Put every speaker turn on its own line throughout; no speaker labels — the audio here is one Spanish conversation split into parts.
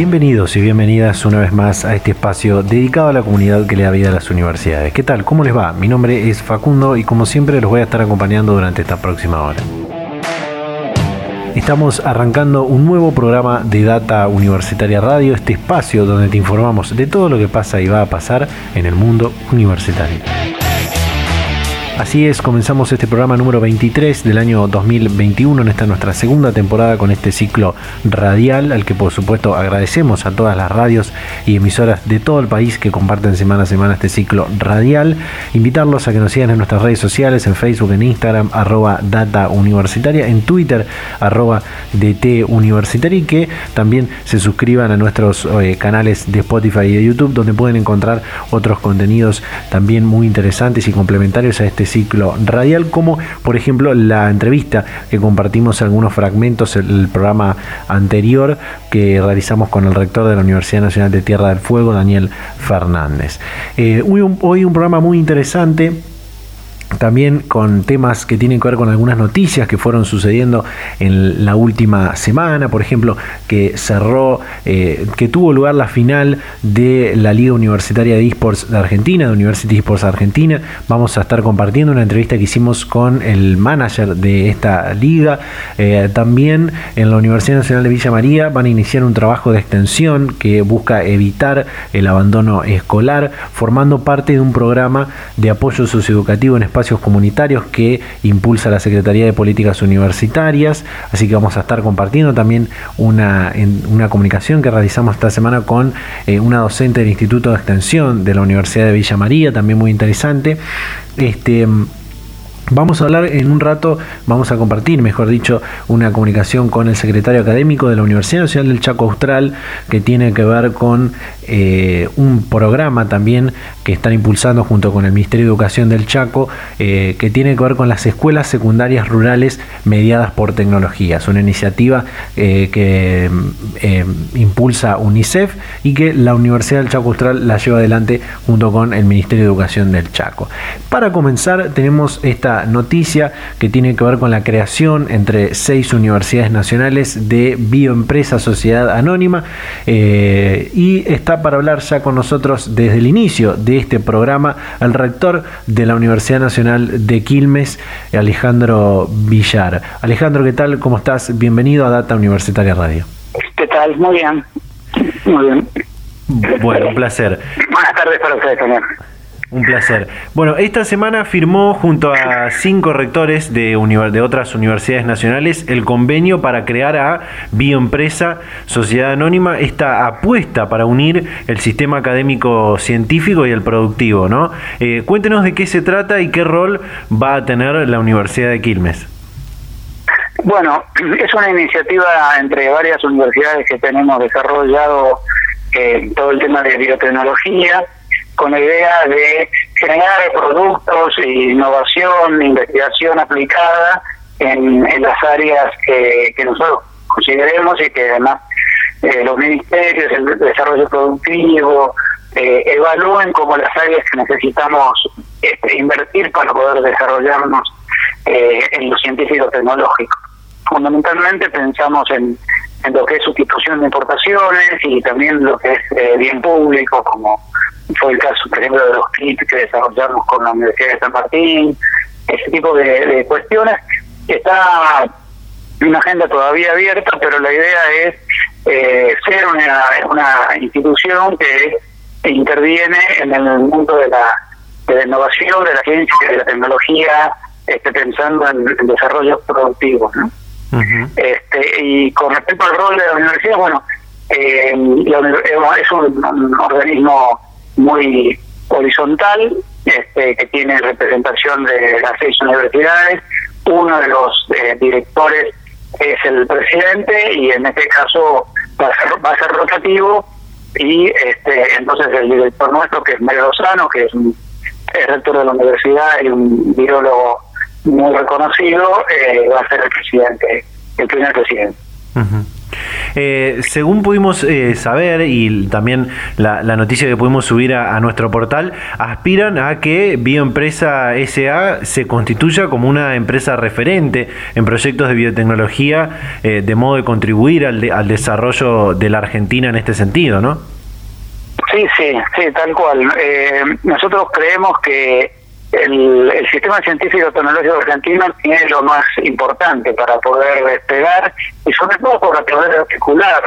Bienvenidos y bienvenidas una vez más a este espacio dedicado a la comunidad que le da vida a las universidades. ¿Qué tal? ¿Cómo les va? Mi nombre es Facundo y como siempre los voy a estar acompañando durante esta próxima hora. Estamos arrancando un nuevo programa de Data Universitaria Radio, este espacio donde te informamos de todo lo que pasa y va a pasar en el mundo universitario. Así es, comenzamos este programa número 23 del año 2021 en esta nuestra segunda temporada con este ciclo radial al que por supuesto agradecemos a todas las radios y emisoras de todo el país que comparten semana a semana este ciclo radial. Invitarlos a que nos sigan en nuestras redes sociales, en Facebook, en Instagram, arroba data en Twitter, arroba DT y que también se suscriban a nuestros eh, canales de Spotify y de YouTube donde pueden encontrar otros contenidos también muy interesantes y complementarios a este ciclo radial, como por ejemplo la entrevista que compartimos algunos fragmentos el programa anterior que realizamos con el rector de la Universidad Nacional de Tierra del Fuego, Daniel Fernández. Eh, hoy un programa muy interesante también con temas que tienen que ver con algunas noticias que fueron sucediendo en la última semana, por ejemplo, que cerró, eh, que tuvo lugar la final de la Liga Universitaria de Esports de Argentina, de University Esports Argentina. Vamos a estar compartiendo una entrevista que hicimos con el manager de esta liga. Eh, también en la Universidad Nacional de Villa María van a iniciar un trabajo de extensión que busca evitar el abandono escolar, formando parte de un programa de apoyo socioeducativo en España espacios comunitarios que impulsa la Secretaría de Políticas Universitarias, así que vamos a estar compartiendo también una, una comunicación que realizamos esta semana con eh, una docente del Instituto de Extensión de la Universidad de Villa María, también muy interesante. Este, Vamos a hablar en un rato, vamos a compartir, mejor dicho, una comunicación con el secretario académico de la Universidad Nacional del Chaco Austral, que tiene que ver con eh, un programa también que están impulsando junto con el Ministerio de Educación del Chaco, eh, que tiene que ver con las escuelas secundarias rurales mediadas por tecnología. Es una iniciativa eh, que impulsa UNICEF y que la Universidad del Chaco Austral la lleva adelante junto con el Ministerio de Educación del Chaco. Para comenzar, tenemos esta noticia que tiene que ver con la creación entre seis universidades nacionales de Bioempresa Sociedad Anónima y está para hablar ya con nosotros desde el inicio de este programa el rector de la Universidad Nacional de Quilmes, Alejandro Villar. Alejandro, ¿qué tal? ¿Cómo estás? Bienvenido a Data Universitaria Radio.
¿Qué tal? Muy bien. Muy bien.
Bueno, un placer.
Buenas tardes para ustedes también.
Un placer. Bueno, esta semana firmó junto a cinco rectores de, otras universidades nacionales el convenio para crear a Bioempresa Sociedad Anónima, esta apuesta para unir el sistema académico científico y el productivo, ¿no? Eh, cuéntenos de qué se trata y qué rol va a tener la Universidad de Quilmes.
Bueno, es una iniciativa entre varias universidades que tenemos desarrollado eh, todo el tema de biotecnología con la idea de generar productos, innovación, investigación aplicada en, las áreas que, nosotros consideremos y que además eh, los ministerios, el desarrollo productivo, eh, evalúen como las áreas que necesitamos este, invertir para poder desarrollarnos eh, en lo científico tecnológico. Fundamentalmente pensamos en, en lo que es sustitución de importaciones y también lo que es bien público como fue el caso, por ejemplo, de los kits que desarrollamos con la Universidad de San Martín, ese tipo de, cuestiones. Está una agenda todavía abierta, pero la idea es eh, ser una, una institución que interviene en el mundo de la, de la innovación, de la ciencia, de la tecnología, este, pensando en, desarrollos productivos. ¿no? Este, y con respecto al rol de la universidad, bueno, eh, es un organismo muy horizontal, este, que tiene representación de las seis universidades. Uno de los eh, directores es el presidente y en este caso va a ser, rotativo y este, entonces el director nuestro, que es Mario Lozano, que es un rector de la universidad y un biólogo muy reconocido, eh, va a ser el presidente, el primer presidente.
Eh, según pudimos eh, saber y también la, noticia que pudimos subir a, nuestro portal, aspiran a que Bioempresa SA se constituya como una empresa referente en proyectos de biotecnología, de modo de contribuir al, al desarrollo de la Argentina en este sentido, ¿no?
Sí, sí, sí, tal cual. Eh, nosotros creemos que el, sistema científico tecnológico argentino tiene lo más importante para poder despegar y sobre todo para poder articular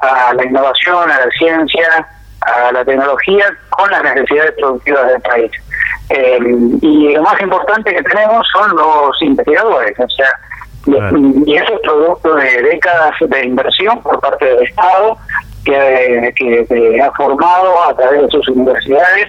a la innovación, a la ciencia, a la tecnología con las necesidades productivas del país. Eh, y lo más importante que tenemos son los investigadores, o sea, y eso es producto de décadas de inversión por parte del Estado, que, que, ha formado a través de sus universidades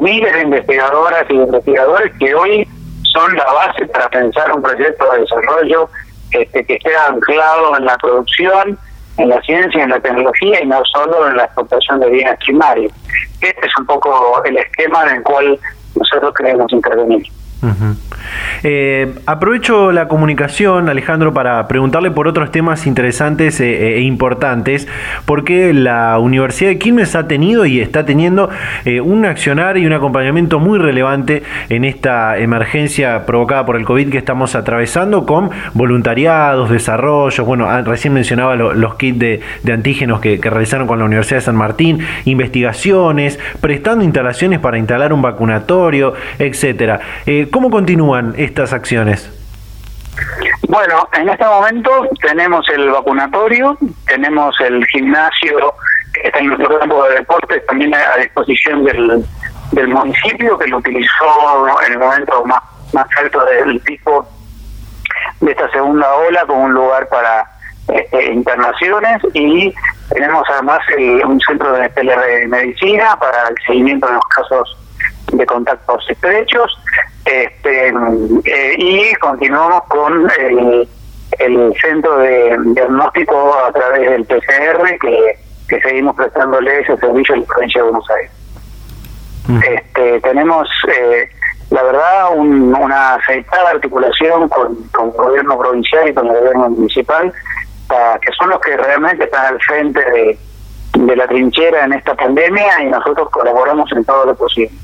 miles de investigadoras y investigadores que hoy son la base para pensar un proyecto de desarrollo este, que esté anclado en la producción, en la ciencia, en la tecnología y no solo en la exportación de bienes primarios. Este es un poco el esquema en el cual nosotros queremos intervenir.
Eh, aprovecho la comunicación, Alejandro, para preguntarle por otros temas interesantes eh, e, importantes, porque la Universidad de Quilmes ha tenido y está teniendo eh, un accionar y un acompañamiento muy relevante en esta emergencia provocada por el COVID que estamos atravesando, con voluntariados, desarrollos, bueno, ah, recién mencionaba los kits de, antígenos que, realizaron con la Universidad de San Martín, investigaciones, prestando instalaciones para instalar un vacunatorio, etcétera. ¿Cómo estas acciones?
Bueno, en este momento tenemos el vacunatorio, tenemos el gimnasio que está en nuestro campo de deportes también a disposición del, del municipio que lo utilizó en el momento más, más alto del pico de esta segunda ola como un lugar para este, internaciones y tenemos además un centro de medicina para el seguimiento de los casos de contactos estrechos este, eh, y continuamos con el, centro de diagnóstico a través del PCR que, que seguimos prestándole ese servicio en la provincia de Buenos Aires. Mm. Este, tenemos, eh, la verdad, una aceitada articulación con, con, el gobierno provincial y con el gobierno municipal, que son los que realmente están al frente de, de la trinchera en esta pandemia y nosotros colaboramos en todo lo posible.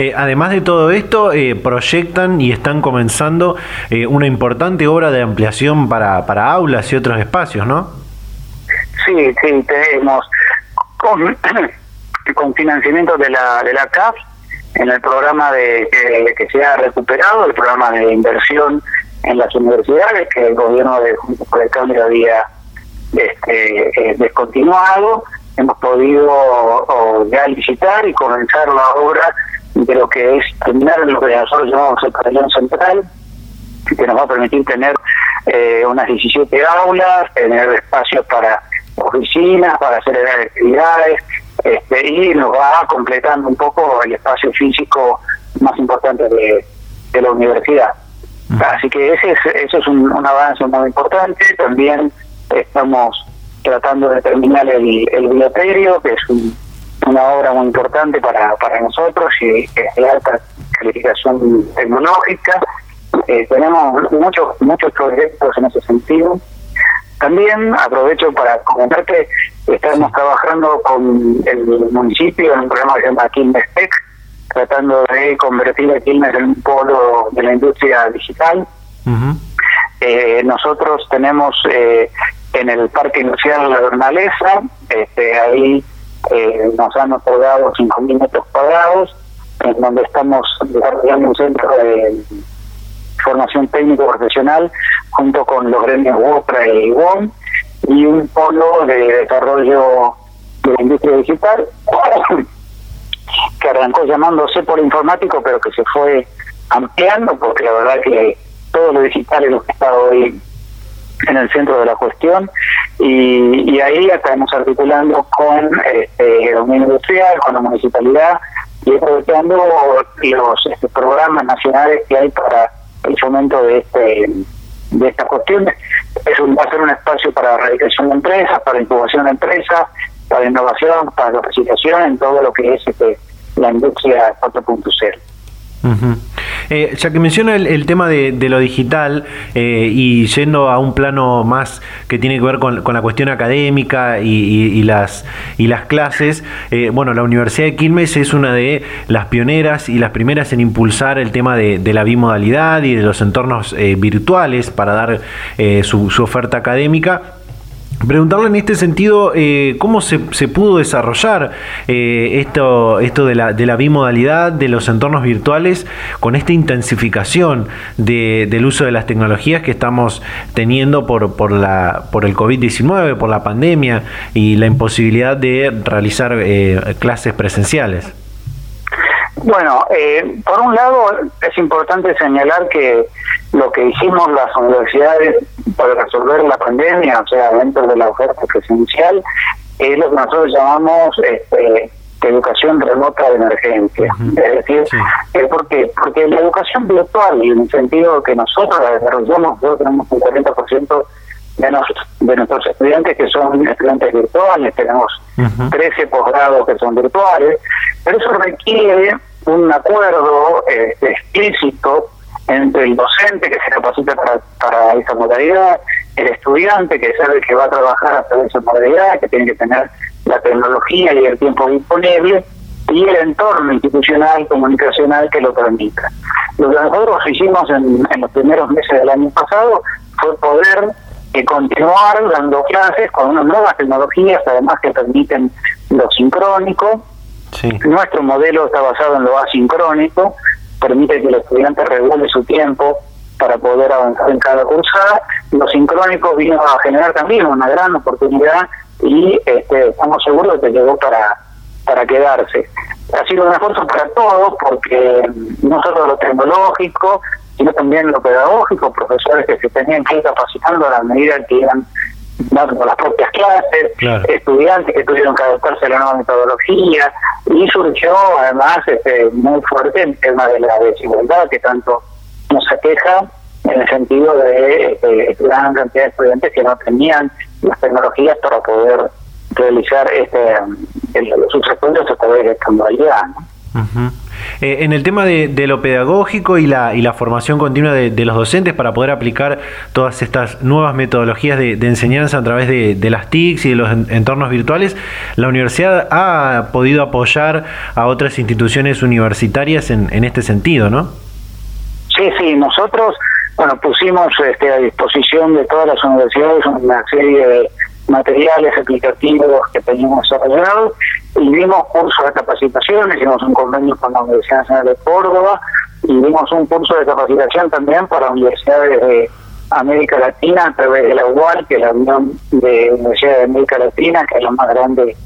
Eh, además de todo esto, eh, proyectan y están comenzando eh, una importante obra de ampliación para, para aulas y otros espacios, ¿no?
Sí, sí, tenemos con, con financiamiento de la, de la CAF en el programa de que se ha recuperado, el programa de inversión en las universidades que el gobierno de Juntos por el Cambio había este, descontinuado hemos podido ya licitar y comenzar la obra de lo que es terminar lo que nosotros llamamos el pabellón central, que nos va a permitir tener eh, unas 17 aulas, tener espacios para oficinas, para hacer actividades, este, y nos va completando un poco el espacio físico más importante de, la universidad. Así que ese es, eso es un, un avance muy importante. También estamos tratando de terminar el, el que es una obra muy importante para, para nosotros y es de alta calificación tecnológica. Eh, tenemos muchos muchos proyectos en ese sentido. También aprovecho para comentarte que estamos trabajando con el municipio en un programa que se llama Quilmes Tech, tratando de convertir a Quilmes en un polo de la industria digital. eh, nosotros tenemos eh, en el Parque Industrial La Bernalesa, este, ahí eh, nos han otorgado 5.000 metros cuadrados, en donde estamos desarrollando un centro de formación técnico profesional junto con los gremios WOPRA y IWON y un polo de desarrollo de la industria digital que arrancó llamándose polo informático pero que se fue ampliando porque la verdad que todo lo digital es lo que está hoy en el centro de la cuestión y, y ahí estamos articulando con este, la Unión Industrial, con la municipalidad y aprovechando los este, programas nacionales que hay para el fomento de este de estas cuestiones. Es un, va a ser un espacio para radicación de empresas, para incubación de empresas, para innovación, para capacitación en todo lo que es este, la industria 4.0.
Eh, ya que menciona el, tema de, lo digital eh, y yendo a un plano más que tiene que ver con, la cuestión académica y, las, y las clases, eh, bueno, la Universidad de Quilmes es una de las pioneras y las primeras en impulsar el tema de, la bimodalidad y de los entornos virtuales para dar su, su oferta académica Preguntarle en este sentido eh, cómo se, pudo desarrollar eh, esto, esto de la, de la bimodalidad, de los entornos virtuales, con esta intensificación del uso de las tecnologías que estamos teniendo por, por, la, por el COVID-19, por la pandemia y la imposibilidad de realizar eh, clases presenciales.
Bueno, por un lado es importante señalar que lo que hicimos las universidades para resolver la pandemia, o sea, dentro de la oferta presencial, es lo que nosotros llamamos este, educación remota de emergencia. Es decir, es porque porque la educación virtual, y en el sentido que nosotros la desarrollamos, nosotros tenemos un 40% de, de nuestros estudiantes que son estudiantes virtuales, tenemos 13 posgrados que son virtuales, pero eso requiere un acuerdo este, explícito entre el docente que se capacita para, para esa modalidad, el estudiante que sabe que va a trabajar a través de esa modalidad, que tiene que tener la tecnología y el tiempo disponible, y el entorno institucional, comunicacional que lo permita. Lo que nosotros hicimos en, los primeros meses del año pasado fue poder eh, continuar dando clases con unas nuevas tecnologías, además que permiten lo sincrónico. Nuestro modelo está basado en lo asincrónico, permite que el estudiante regule su tiempo para poder avanzar en cada cursada. Los sincrónicos vino a generar también una gran oportunidad y este, estamos seguros de que llegó para, para quedarse. Ha sido un esfuerzo para todos porque no solo lo tecnológico, sino también lo pedagógico, profesores que se tenían que ir capacitando a la medida que iban dando las propias clases, estudiantes que tuvieron que adaptarse a la nueva metodología, y surgió además este, muy fuerte el tema de la desigualdad que tanto nos aqueja en el sentido de, de gran cantidad de estudiantes que no tenían las tecnologías para poder realizar este el, sus estudios a través de esta modalidad.
Eh, en el tema de, lo pedagógico y la, y la formación continua de, los docentes para poder aplicar todas estas nuevas metodologías de, enseñanza a través de, las TICs y de los entornos virtuales, la universidad ha podido apoyar a otras instituciones universitarias en, en este sentido, ¿no?
Sí, sí, nosotros bueno pusimos este, a disposición de todas las universidades una serie de materiales aplicativos que teníamos desarrollados y dimos cursos de capacitación, hicimos un convenio con la Universidad Nacional de Córdoba y dimos un curso de capacitación también para universidades de América Latina a través de la UAL, que es la Unión de Universidades de América Latina, que es la más grande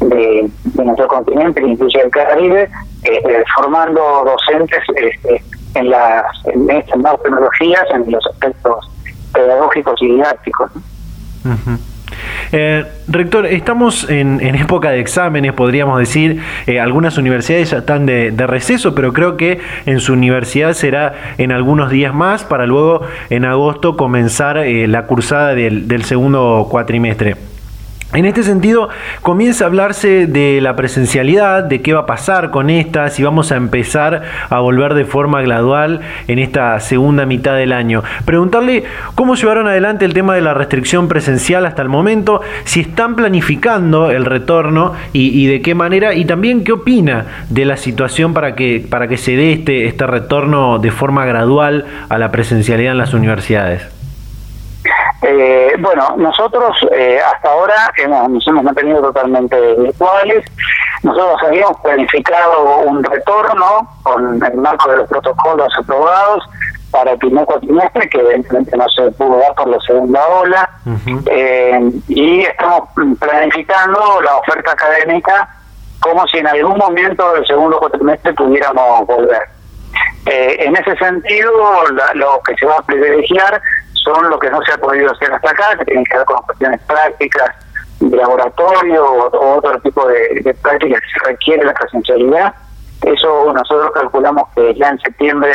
de, nuestro continente, que incluye el Caribe, este, formando docentes este, en las en estas nuevas tecnologías, en los aspectos pedagógicos y didácticos.
Eh, rector, estamos en, época de exámenes, podríamos decir. Eh, algunas universidades ya están de, receso, pero creo que en su universidad será en algunos días más para luego en agosto comenzar eh, la cursada del segundo cuatrimestre. En este sentido, comienza a hablarse de la presencialidad, de qué va a pasar con esta, si vamos a empezar a volver de forma gradual en esta segunda mitad del año. Preguntarle cómo llevaron adelante el tema de la restricción presencial hasta el momento, si están planificando el retorno y, de qué manera, y también qué opina de la situación para que, para que se dé este, este retorno de forma gradual a la presencialidad en las universidades.
Eh, bueno, nosotros eh, hasta ahora hemos, nos hemos mantenido totalmente virtuales. Nosotros habíamos planificado un retorno con el marco de los protocolos aprobados para el primer cuatrimestre, que evidentemente no se pudo dar por la segunda ola. eh, y estamos planificando la oferta académica como si en algún momento del segundo cuatrimestre pudiéramos volver. Eh, en ese sentido, lo que se va a privilegiar son lo que no se ha podido hacer hasta acá, que tienen que ver con cuestiones prácticas de laboratorio o, otro tipo de, prácticas que se requiere la presencialidad. Eso nosotros calculamos que ya en septiembre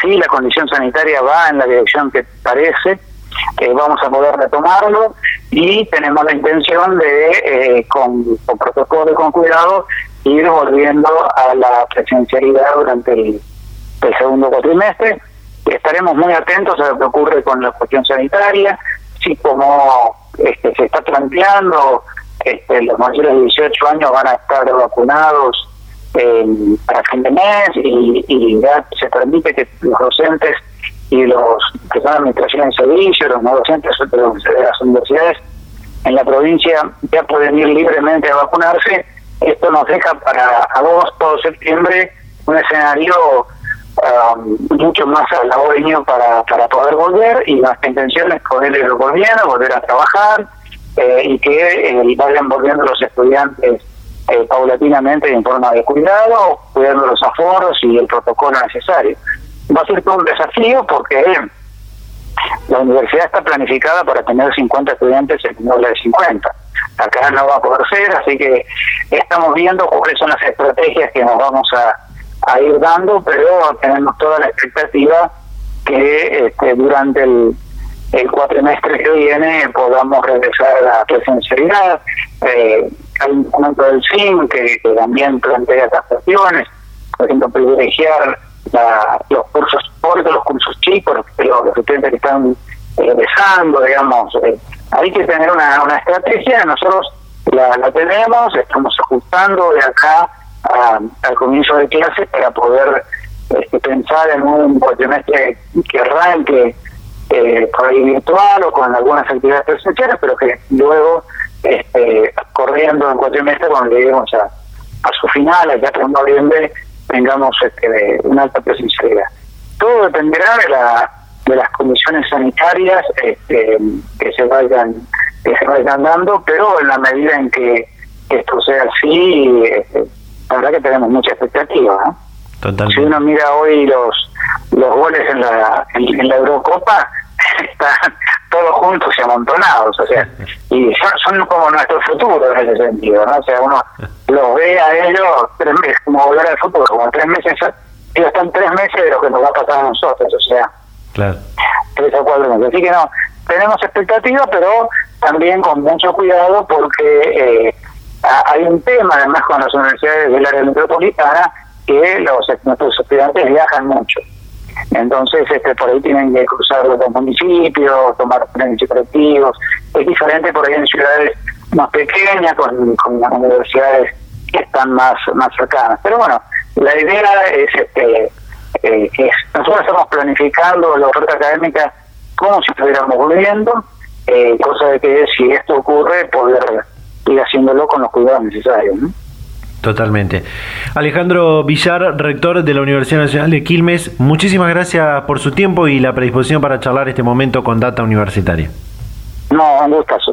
si la condición sanitaria va en la dirección que parece, vamos a poder retomarlo y tenemos la intención de, eh, con, protocolo y con cuidado, ir volviendo a la presencialidad durante el, segundo cuatrimestre. Estaremos muy atentos a lo que ocurre con la cuestión sanitaria, si como este, se está planteando, este, los mayores de 18 años van a estar vacunados para fin de mes y, ya se permite que los docentes y los que son administración de servicio, los no docentes de las universidades en la provincia ya pueden ir libremente a vacunarse. Esto nos deja para agosto septiembre un escenario um, mucho más halagüeño para, para poder volver y nuestra intención es poder ir volviendo, volver a trabajar eh, y que eh, vayan volviendo los estudiantes eh, paulatinamente en forma de cuidado, cuidando los aforos y el protocolo necesario. Va a ser todo un desafío porque la universidad está planificada para tener 50 estudiantes en lugar de 50. Acá no va a poder ser, así que estamos viendo cuáles son las estrategias que nos vamos a, a ir dando, pero tenemos toda la expectativa que este, durante el, el cuatrimestre que viene podamos regresar a la presencialidad. Eh, hay un documento del CIN que, también plantea estas cuestiones, por ejemplo, privilegiar los cursos cortos, los cursos chicos, los, los estudiantes que están empezando, digamos. Eh, hay que tener una, una estrategia, nosotros la, la tenemos, estamos ajustando de acá al comienzo de clase para poder este, pensar en un cuatrimestre que arranque eh, por ahí virtual o con algunas actividades presenciales, pero que luego, este, corriendo en cuatrimestre, cuando lleguemos a, a su final, allá en noviembre, tengamos este, una alta presencialidad. Todo dependerá de la de las condiciones sanitarias este, que se vayan que se vayan dando, pero en la medida en que esto sea así, este, la verdad que tenemos mucha expectativa. Si uno mira hoy los los goles en la en, la Eurocopa, están todos juntos y amontonados, o sea, y son, como nuestro futuro en ese sentido, ¿no? O sea, uno los ve a ellos tres meses, como volver al futuro, como tres meses, ellos están tres meses de lo que nos va a pasar a nosotros, o sea,
Claro.
Tres o cuatro meses. Así que no, tenemos expectativas, pero también con mucho cuidado porque eh, hay un tema además con las universidades del área metropolitana que los nuestros estudiantes viajan mucho. Entonces, este, por ahí tienen que cruzar los municipios, tomar trenes colectivos. Es diferente por ahí en ciudades más pequeñas, con, con universidades que están más, más cercanas. Pero bueno, la idea es este eh, nosotros estamos planificando la oferta académica como si estuviéramos volviendo, eh, cosa de que si esto ocurre, poder ir haciéndolo con los cuidados necesarios.
Totalmente. Alejandro Villar, rector de la Universidad Nacional de Quilmes, muchísimas gracias por su tiempo y la predisposición para charlar este momento con Data Universitaria.
No, un gustazo.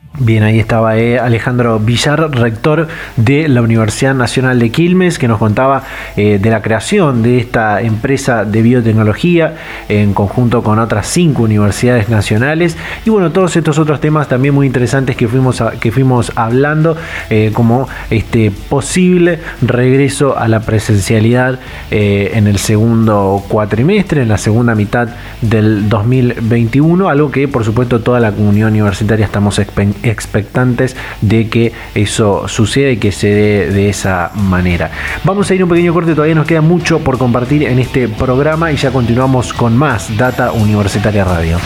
Bien, ahí estaba eh, Alejandro Villar, rector de la Universidad Nacional de Quilmes, que nos contaba eh, de la creación de esta empresa de biotecnología en conjunto con otras cinco universidades nacionales. Y bueno, todos estos otros temas también muy interesantes que fuimos, que fuimos hablando, eh, como este posible regreso a la presencialidad en el segundo cuatrimestre, en la segunda mitad del 2021, algo que por supuesto toda la comunidad universitaria estamos expectando expectantes de que eso suceda y que se dé de esa manera. Vamos a ir un pequeño corte, todavía nos queda mucho por compartir en este programa y ya continuamos con más Data Universitaria Radio.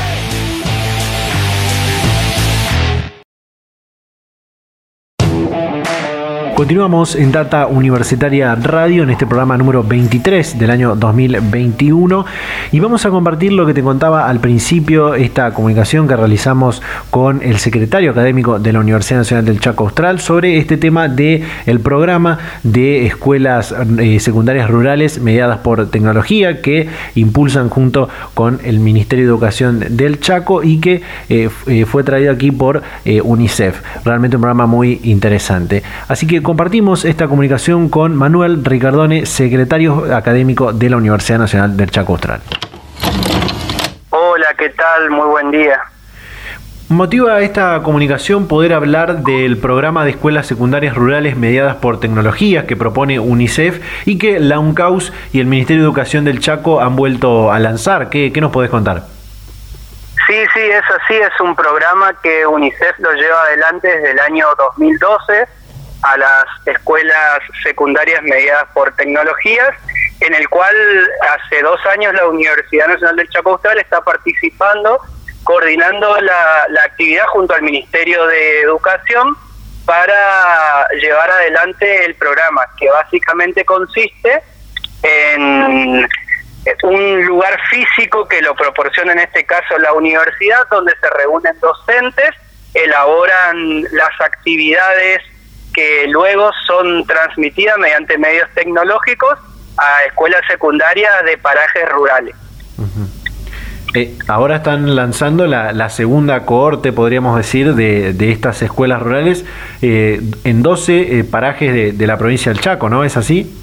Continuamos en Data Universitaria Radio en este programa número 23 del año 2021 y vamos a compartir lo que te contaba al principio, esta comunicación que realizamos con el secretario académico de la Universidad Nacional del Chaco Austral sobre este tema de el programa de escuelas eh, secundarias rurales mediadas por tecnología que impulsan junto con el Ministerio de Educación del Chaco y que eh, eh, fue traído aquí por UNICEF. Realmente un programa muy interesante. Así que compartimos esta comunicación con Manuel Ricardone, secretario académico de la Universidad Nacional del Chaco Austral.
Hola, ¿qué tal? Muy buen día.
Motiva esta comunicación poder hablar del programa de escuelas secundarias rurales mediadas por tecnologías que propone UNICEF y que la UNCAUS y el Ministerio de Educación del Chaco han vuelto a lanzar. ¿Qué, qué nos podés contar?
Sí, sí, es así. Es un programa que UNICEF lo lleva adelante desde el año 2012 a las escuelas secundarias mediadas por tecnologías, en el cual hace dos años la Universidad Nacional del Chaco Austral está participando coordinando la, actividad junto al Ministerio de Educación para llevar adelante el programa, que básicamente consiste en un lugar físico que lo proporciona en este caso la universidad, donde se reúnen docentes, elaboran las actividades que luego son transmitidas mediante medios tecnológicos a escuelas secundarias de parajes rurales.
Eh, ahora están lanzando la, segunda cohorte, podríamos decir, de, estas escuelas rurales eh, en 12 eh, parajes de, la provincia del Chaco, ¿no? ¿Es así?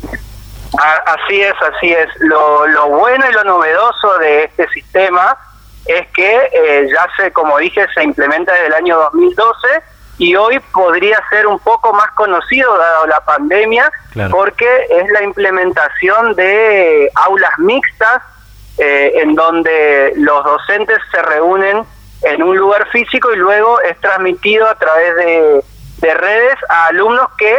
así es, así es. Lo, lo, bueno y lo novedoso de este sistema es que ya se, como dije, se implementa desde el año 2012 y hoy podría ser un poco más conocido dado la pandemia porque es la implementación de aulas mixtas eh, en donde los docentes se reúnen en un lugar físico y luego es transmitido a través de, redes a alumnos que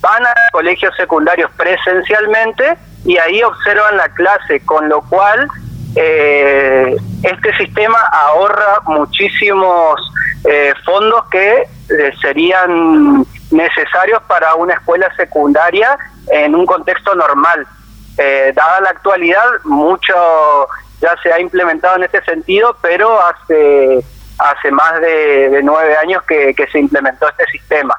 van a colegios secundarios presencialmente y ahí observan la clase, con lo cual eh, este sistema ahorra muchísimos eh, fondos que serían necesarios para una escuela secundaria en un contexto normal. Eh, dada la actualidad, mucho ya se ha implementado en este sentido, pero hace, hace más de, nueve años que se implementó este sistema.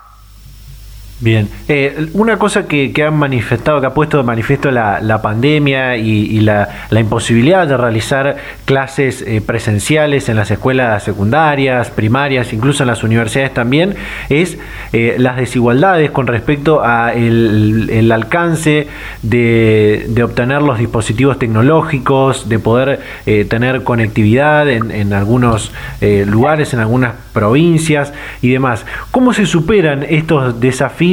Bien, eh, una cosa que, que, han manifestado, que ha puesto de manifiesto la, la pandemia y, la, la, imposibilidad de realizar clases eh, presenciales en las escuelas secundarias, primarias, incluso en las universidades también, es eh, las desigualdades con respecto a el, el alcance de, de, obtener los dispositivos tecnológicos, de poder tener conectividad en, en algunos lugares, en algunas provincias y demás. ¿Cómo se superan estos desafíos?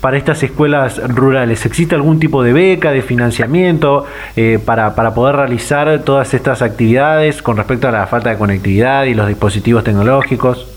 Para estas escuelas rurales? ¿Existe algún tipo de beca, de financiamiento eh, para, para poder realizar todas estas actividades con respecto a la falta de conectividad y los dispositivos tecnológicos?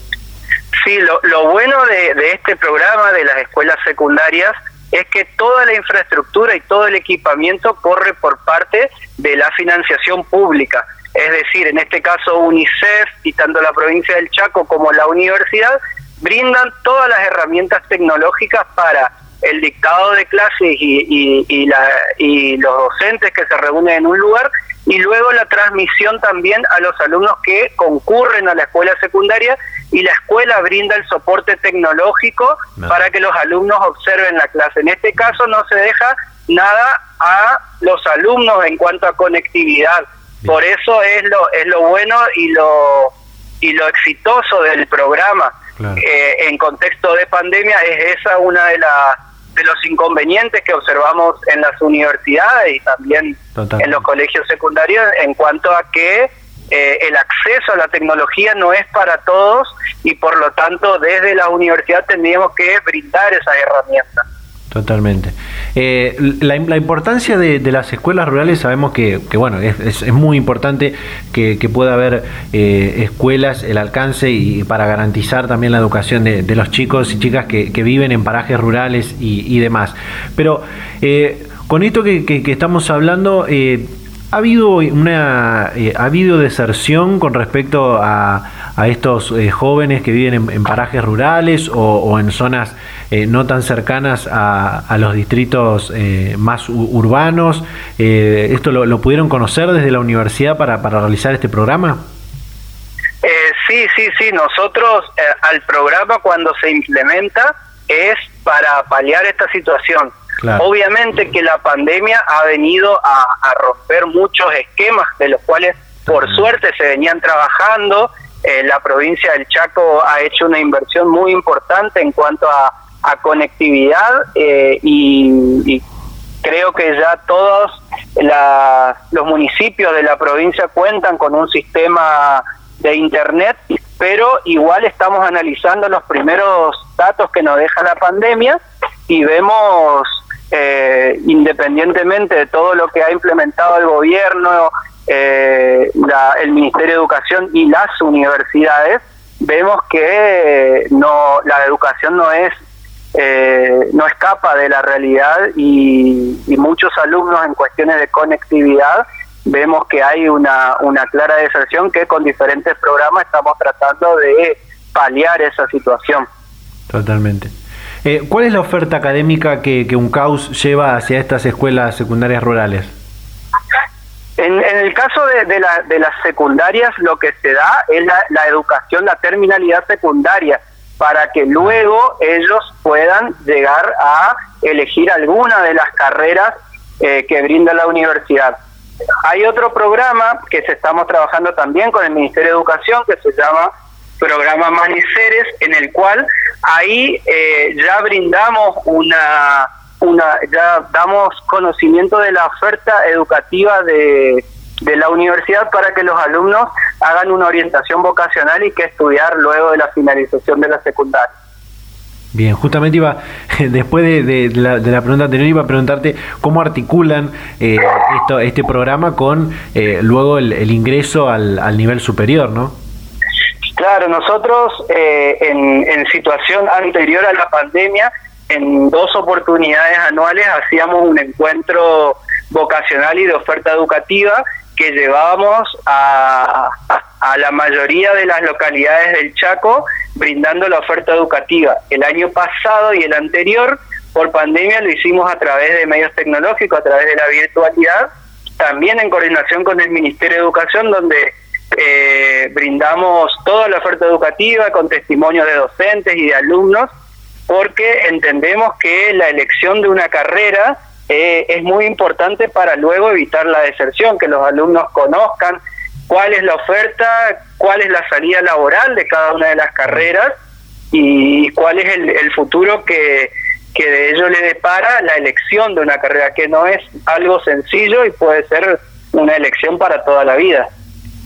Sí, lo, bueno de, este programa de las escuelas secundarias es que toda la infraestructura y todo el equipamiento corre por parte de la financiación pública. Es decir, en este caso UNICEF y tanto la provincia del Chaco como la universidad brindan todas las herramientas tecnológicas para el dictado de clases y, y, la, y los docentes que se reúnen en un lugar y luego la transmisión también a los alumnos que concurren a la escuela secundaria y la escuela brinda el soporte tecnológico para que los alumnos observen la clase. En este caso no se deja nada a los alumnos en cuanto a conectividad. Por eso es lo es lo bueno y lo y lo exitoso del programa eh, en contexto de pandemia es esa una de las de los inconvenientes que observamos en las universidades y también en los colegios secundarios en cuanto a que eh, el acceso a la tecnología no es para todos y por lo tanto desde la universidad tendríamos que brindar esas herramientas.
Totalmente. Eh, la, importancia de, las escuelas rurales sabemos que, bueno, es, muy importante que, pueda haber eh, escuelas, el alcance y para garantizar también la educación de, los chicos y chicas que, viven en parajes rurales y, demás. Pero eh, con esto que, estamos hablando, ¿Ha habido una ha habido deserción con respecto a, estos jóvenes que viven en, parajes rurales o en zonas eh, no tan cercanas a, los distritos eh, más urbanos. Eh, ¿Esto lo, pudieron conocer desde la universidad para, para realizar este programa?
sí, sí, sí. Nosotros al programa cuando se implementa es para paliar esta situación. Obviamente que la pandemia ha venido a, a, romper muchos esquemas de los cuales por suerte se venían trabajando. la provincia del Chaco ha hecho una inversión muy importante en cuanto a a conectividad y, creo que ya todos los municipios de la provincia cuentan con un sistema de internet, pero igual estamos analizando los primeros datos que nos deja la pandemia y vemos, eh, independientemente de todo lo que ha implementado el gobierno, eh, el Ministerio de Educación y las universidades, vemos que no la educación no es eh, no escapa de la realidad y, muchos alumnos en cuestiones de conectividad vemos que hay una, una clara deserción que con diferentes programas estamos tratando de paliar esa situación.
Totalmente. Eh, ¿Cuál es la oferta académica que, que CAUS lleva hacia estas escuelas secundarias rurales?
En, el caso de, de, de, las secundarias, lo que se da es la, educación, la terminalidad secundaria, para que luego ellos puedan llegar a elegir alguna de las carreras eh, que brinda la universidad. Hay otro programa que se estamos trabajando también con el Ministerio de Educación que se llama Programa Maniceres, en el cual ahí eh, ya brindamos una una, ya damos conocimiento de la oferta educativa de, de la universidad para que los alumnos hagan una orientación vocacional y que estudiar luego de la finalización de la secundaria.
Bien, justamente iba, después de, la, de la, pregunta anterior, iba a preguntarte cómo articulan eh, esto, este programa con eh, luego el, ingreso al, al, nivel superior, ¿no?
Claro, nosotros eh, en, en situación anterior a la pandemia en dos oportunidades anuales hacíamos un encuentro vocacional y de oferta educativa que llevábamos a, la mayoría de las localidades del Chaco brindando la oferta educativa. El año pasado y el anterior, por pandemia, lo hicimos a través de medios tecnológicos, a través de la virtualidad, también en coordinación con el Ministerio de Educación, donde eh, brindamos toda la oferta educativa con testimonios de docentes y de alumnos porque entendemos que la elección de una carrera eh, es muy importante para luego evitar la deserción, que los alumnos conozcan cuál es la oferta, cuál es la salida laboral de cada una de las carreras y cuál es el, futuro que, que de ello le depara la elección de una carrera, que no es algo sencillo y puede ser una elección para toda la vida.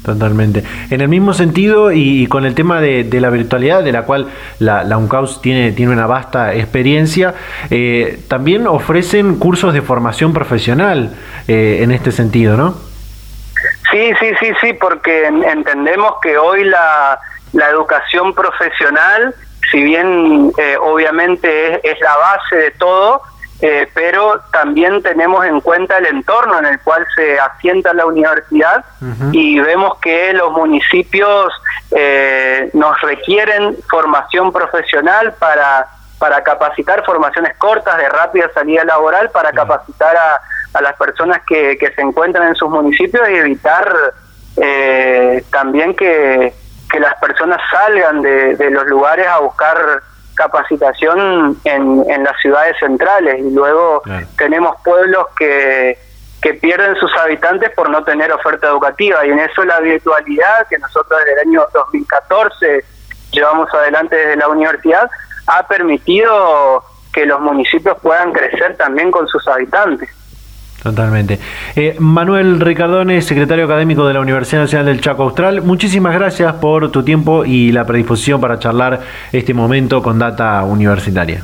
Totalmente. En el mismo sentido y, con el tema de, la virtualidad, de la cual la, UNCAUS tiene, tiene una vasta experiencia, eh, también ofrecen cursos de formación profesional eh, en este sentido, ¿no?
Sí, sí, sí, sí, porque entendemos que hoy la, educación profesional, si bien eh, obviamente es la base de todo, eh, pero también tenemos en cuenta el entorno en el cual se asienta la universidad y vemos que los municipios eh, nos requieren formación profesional para, para capacitar formaciones cortas de rápida salida laboral, para capacitar a, a las personas que, que, se encuentran en sus municipios y evitar eh, también que, que las personas salgan de, de los lugares a buscar capacitación en, en las ciudades centrales y luego tenemos pueblos que, que pierden sus habitantes por no tener oferta educativa y en eso la virtualidad que nosotros desde el año 2014 llevamos adelante desde la universidad ha permitido que los municipios puedan crecer también con sus habitantes.
Totalmente. Eh, Manuel Ricardone, secretario académico de la Universidad Nacional del Chaco Austral, muchísimas gracias por tu tiempo y la predisposición para charlar este momento con Data Universitaria.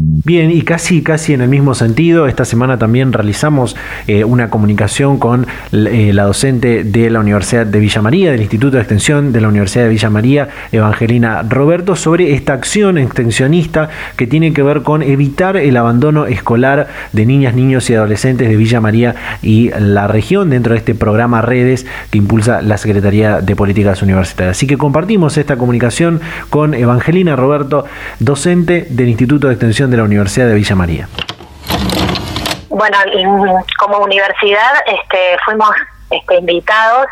Bien, y casi, casi en el mismo sentido, esta semana también realizamos eh, una comunicación con eh, la docente de la Universidad de Villa María, del Instituto de Extensión de la Universidad de Villa María, Evangelina Roberto, sobre esta acción extensionista que tiene que ver con evitar el abandono escolar de niñas, niños y adolescentes de Villa María y la región dentro de este programa Redes que impulsa la Secretaría de Políticas Universitarias. Así que compartimos esta comunicación con Evangelina Roberto, docente del Instituto de Extensión de la Universidad de Villa María.
Bueno, como universidad este, fuimos este, invitados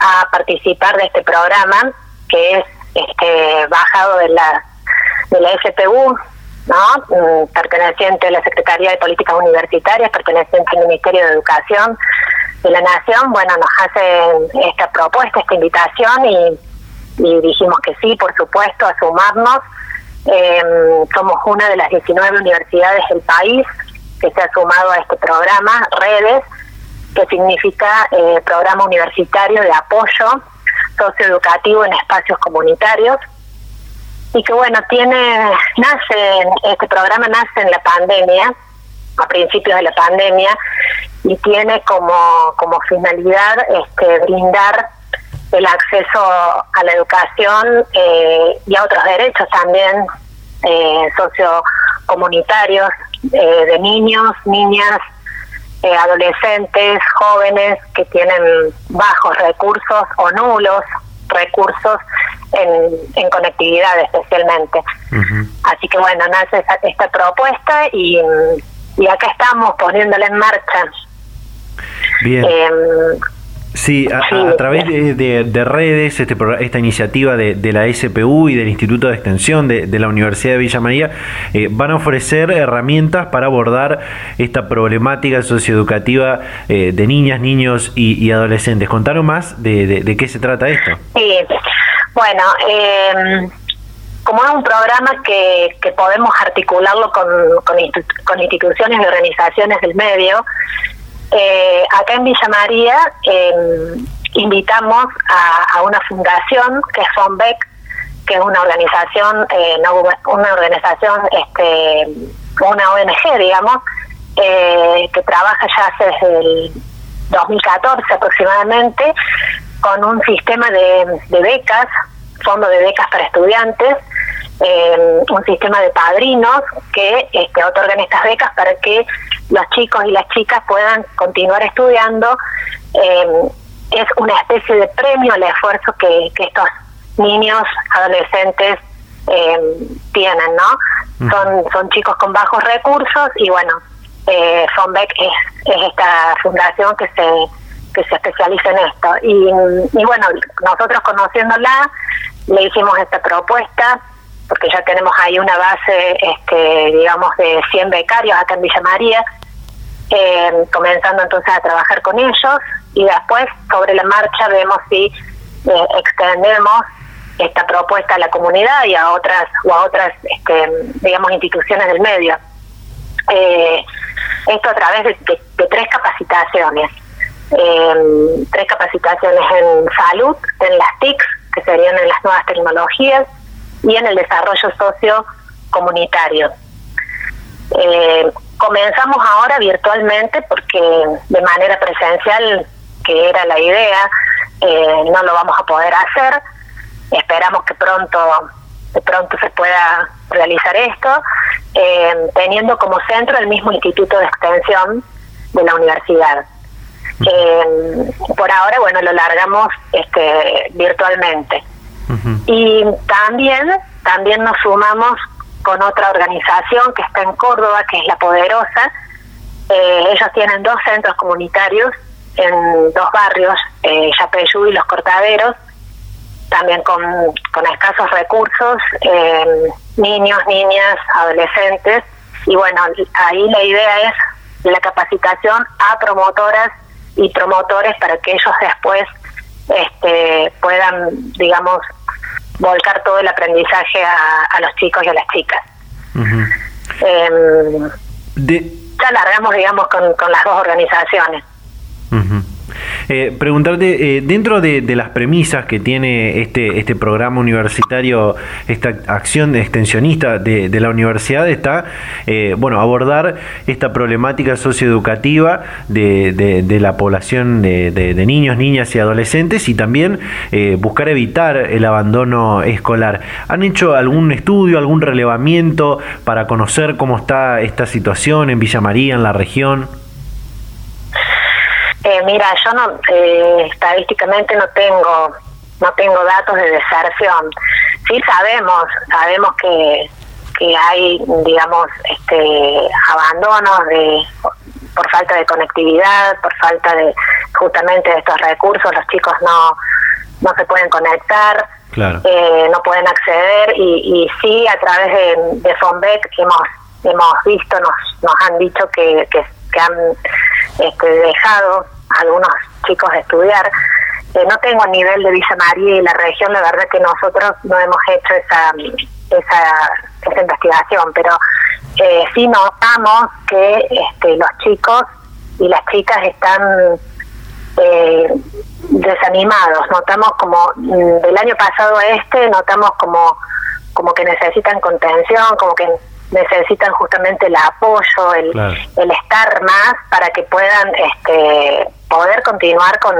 a participar de este programa que es este bajado de la de la SPU, ¿no? Mm, perteneciente a la Secretaría de Políticas Universitarias, perteneciente al Ministerio de Educación de la Nación, bueno, nos hacen esta propuesta, esta invitación y, dijimos que sí, por supuesto, a sumarnos. Em, somos una de las 19 universidades del país que se ha sumado a este programa, Redes, que significa eh, Programa Universitario de Apoyo Socioeducativo en Espacios Comunitarios. Y que bueno, tiene, nace, este programa nace en la pandemia, a principios de la pandemia, y tiene como, como finalidad este, brindar el acceso a la educación eh, y a otros derechos también eh, sociocomunitarios eh, de niños, niñas, eh, adolescentes, jóvenes que tienen bajos recursos o nulos recursos en, conectividad especialmente. Así que bueno, nace esta, propuesta y, y, acá estamos poniéndola en marcha.
Bien. Sí, a, través de, redes, este, esta iniciativa de, la SPU y del Instituto de Extensión de, la Universidad de Villa María eh, van a ofrecer herramientas para abordar esta problemática socioeducativa eh, de niñas, niños y, adolescentes. Contanos más de, qué se trata esto.
Sí, bueno, em, como es un programa que, podemos articularlo con, con instituciones y organizaciones del medio, eh, acá en Villa María em, invitamos a, una fundación que es FONBEC, que es una organización, eh, una organización, este, una ONG, digamos, eh, que trabaja ya desde el 2014 aproximadamente con un sistema de, becas, fondo de becas para estudiantes, em, un sistema de padrinos que este, otorgan estas becas para que los chicos y las chicas puedan continuar estudiando. Eh, es una especie de premio al esfuerzo que, estos niños, adolescentes eh, tienen, ¿no? Son, son chicos con bajos recursos y bueno, eh, Fonbeck es, es esta fundación que se que se especializa en esto. Y, y bueno, nosotros conociéndola, le hicimos esta propuesta, porque ya tenemos ahí una base, este, digamos, de 100 becarios acá en Villa María, eh, comenzando entonces a trabajar con ellos y después sobre la marcha vemos si eh, extendemos esta propuesta a la comunidad y a otras o a otras este, digamos instituciones del medio. Eh, esto a través de, tres capacitaciones. Tres capacitaciones en salud en las TIC que serían en las nuevas tecnologías y en el desarrollo socio comunitario eh, comenzamos ahora virtualmente porque de manera presencial, que era la idea, eh, no lo vamos a poder hacer. Esperamos que pronto de pronto se pueda realizar esto, eh, teniendo como centro el mismo Instituto de Extensión de la universidad. Eh, por ahora, bueno, lo largamos este, virtualmente. Y también, también nos sumamos con otra organización que está en Córdoba, que es La Poderosa. Eh, ellos tienen dos centros comunitarios en dos barrios, eh, Yapeyú y Los Cortaderos, también con, escasos recursos, eh, niños, niñas, adolescentes. Y bueno, ahí la idea es la capacitación a promotoras y promotores para que ellos después este, puedan, digamos, volcar todo el aprendizaje a, los chicos y a las chicas. Em, ya largamos, digamos, con, con las dos organizaciones.
Eh, preguntarte, eh, dentro de, las premisas que tiene este, este programa universitario, esta acción extensionista de, la universidad, está, eh, bueno, abordar esta problemática socioeducativa de, de, la población de, niños, niñas y adolescentes y también buscar evitar el abandono escolar. ¿Han hecho algún estudio, algún relevamiento para conocer cómo está esta situación en Villa María, en la región?
Eh, mira, yo no eh, estadísticamente no tengo no tengo datos de deserción. Sí sabemos sabemos que que hay digamos este abandonos de por falta de conectividad, por falta de justamente de estos recursos, los chicos no no se pueden conectar, eh, no pueden acceder y, y sí a través de, de FONBEC hemos hemos visto, nos, nos han dicho que, que, han este, dejado algunos chicos estudiar. Eh, no tengo a nivel de Villa María y la región, la verdad que nosotros no hemos hecho esa, esa, esa investigación, pero eh, sí notamos que este, los chicos y las chicas están eh, desanimados. Notamos como mm, del año pasado a este, notamos como como que necesitan contención, como que necesitan justamente el apoyo, el, el estar más para que puedan este, poder continuar con,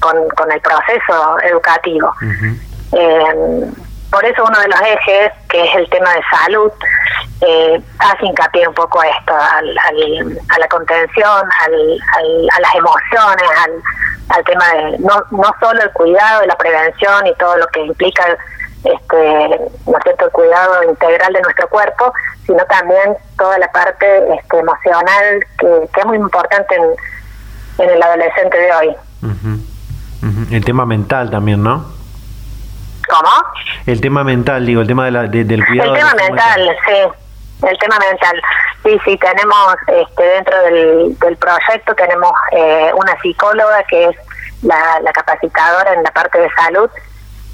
con, el proceso educativo. Eh, por eso uno de los ejes, que es el tema de salud, eh, hace hincapié un poco a esto, al, a la contención, al, a las emociones, al, al tema de no, no solo el cuidado, de la prevención y todo lo que implica este, ¿no cierto? el cuidado integral de nuestro cuerpo, sino también toda la parte este, emocional que, es muy importante en, en, el adolescente de hoy.
El tema mental también, ¿no?
¿Cómo?
El tema mental, digo, el tema de la, del cuidado.
El tema mental, sí, el tema mental. Sí, sí, tenemos este, dentro del, del proyecto, tenemos eh, una psicóloga que es la, la capacitadora en la parte de salud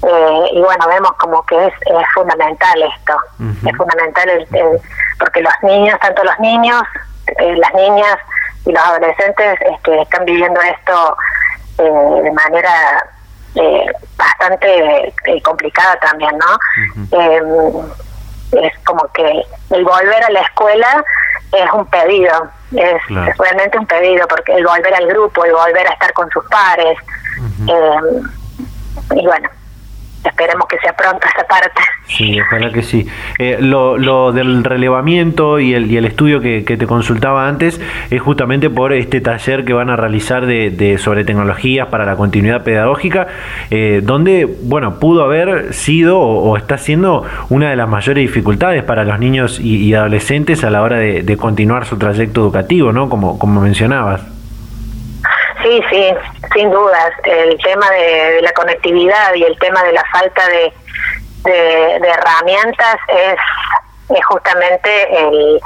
eh, y bueno, vemos como que es, fundamental esto, es fundamental porque los niños, tanto los niños, eh, las niñas y los adolescentes este, están viviendo esto eh, de manera bastante complicada también, ¿no? Em, es como que el volver a la escuela es un pedido, es, realmente un pedido, porque el volver al grupo, el volver a estar con sus pares, em, y bueno, esperemos que sea pronto esa parte.
Sí, ojalá que sí. Eh, lo, lo, del relevamiento y el, y el estudio que, te consultaba antes es justamente por este taller que van a realizar de, de sobre tecnologías para la continuidad pedagógica, eh, donde, bueno, pudo haber sido o, está siendo una de las mayores dificultades para los niños y, adolescentes a la hora de, de continuar su trayecto educativo, ¿no? Como, como mencionabas.
Sí, sí, sin dudas. El tema de, la conectividad y el tema de la falta de, de, herramientas es, es justamente el,